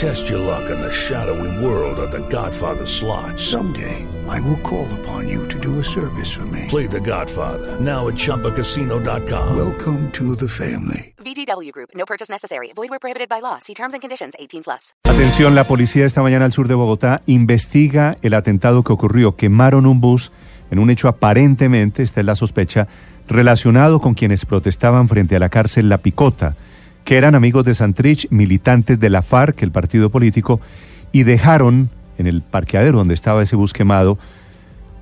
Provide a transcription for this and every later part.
Test your luck in the shadowy world of The Godfather slot. Someday, I will call upon you to do a service for me. Play The Godfather now at ChumbaCasino.com. Welcome to the family. VGW Group. No purchase necessary. Void where prohibited by law. See terms and conditions. 18 plus. Atención, la policía esta mañana al sur de Bogotá investiga el atentado que ocurrió. Quemaron un bus en un hecho aparentemente, esta es la sospecha, relacionado con quienes protestaban frente a la cárcel La Picota, que eran amigos de Santrich, militantes de la FARC, el partido político, y dejaron en el parqueadero donde estaba ese bus quemado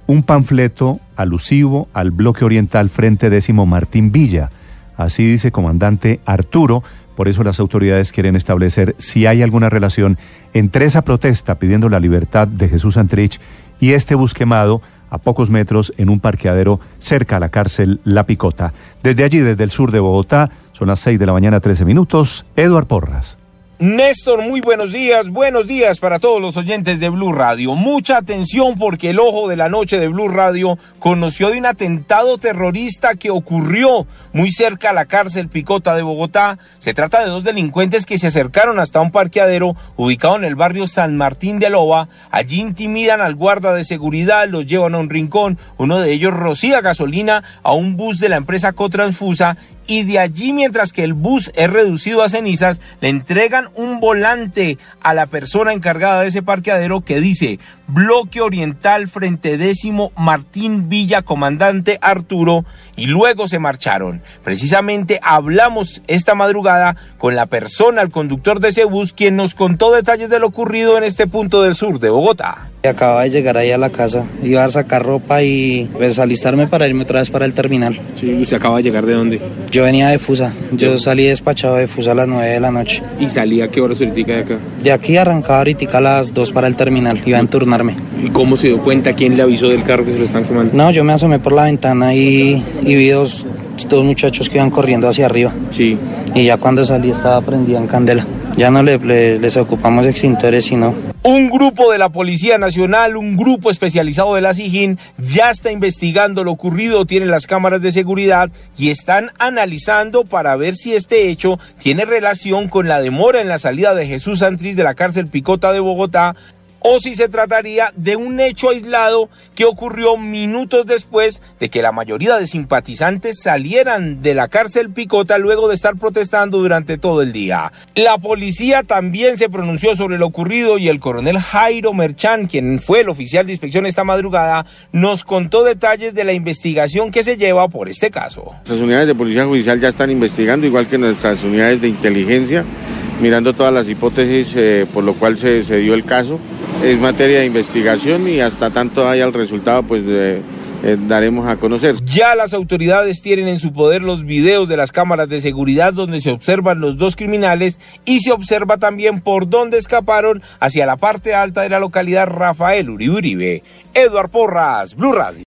un panfleto alusivo al bloque oriental Frente Décimo Martín Villa. Así dice comandante Arturo, por eso las autoridades quieren establecer si hay alguna relación entre esa protesta pidiendo la libertad de Jesús Santrich y este bus quemado a pocos metros en un parqueadero cerca a la cárcel La Picota. Desde allí, desde el sur de Bogotá, son las 6 de la mañana, 13 minutos. Eduard Porras. Néstor, muy buenos días. Buenos días para todos los oyentes de Blue Radio. Mucha atención porque el ojo de la noche de Blue Radio conoció de un atentado terrorista que ocurrió muy cerca a la cárcel Picota de Bogotá. Se trata de dos delincuentes que se acercaron hasta un parqueadero ubicado en el barrio San Martín de Loba. Allí intimidan al guarda de seguridad, los llevan a un rincón. Uno de ellos rocía gasolina a un bus de la empresa Cotransfusa y de allí mientras que el bus es reducido a cenizas, le entregan un volante a la persona encargada de ese parqueadero que dice Bloque Oriental Frente Décimo Martín Villa Comandante Arturo y luego se marcharon. Precisamente hablamos esta madrugada con la persona, el conductor de ese bus, quien nos contó detalles de lo ocurrido en este punto del sur de Bogotá. Acaba de llegar ahí a la casa, iba a sacar ropa y pues alistarme para irme otra vez para el terminal. Sí, ¿usted acaba de llegar de dónde? Yo venía de Fusa, yo salí despachado de Fusa a las 9 de la noche. ¿Y salía a qué hora ahorita de acá? De aquí arrancaba ahorita a las 2 para el terminal, iba a enturnarme. ¿Y cómo se dio cuenta? ¿Quién le avisó del carro que se lo están quemando? No, yo me asomé por la ventana y, y vi dos, dos muchachos que iban corriendo hacia arriba. Sí. Y ya cuando salí estaba prendida en candela. Ya no le, le- les ocupamos extintores, sino Un grupo de la Policía Nacional, un grupo especializado de la SIGIN, ya está investigando lo ocurrido, tienen las cámaras de seguridad y están analizando para ver si este hecho tiene relación con la demora en la salida de Jesús Santriz de la cárcel Picota de Bogotá o si se trataría de un hecho aislado que ocurrió minutos después de que la mayoría de simpatizantes salieran de la cárcel Picota luego de estar protestando durante todo el día. La policía también se pronunció sobre lo ocurrido y el coronel Jairo Merchan, quien fue el oficial de inspección esta madrugada, nos contó detalles de la investigación que se lleva por este caso. Nuestras unidades de policía judicial ya están investigando, igual que nuestras unidades de inteligencia, mirando todas las hipótesis eh, por lo cual se, se dio el caso. Es materia de investigación y hasta tanto haya el resultado, pues eh, daremos a conocer. Ya las autoridades tienen en su poder los videos de las cámaras de seguridad donde se observan los dos criminales y se observa también por dónde escaparon hacia la parte alta de la localidad Rafael Uribe Uribe. Eduard Porras, Blue Radio.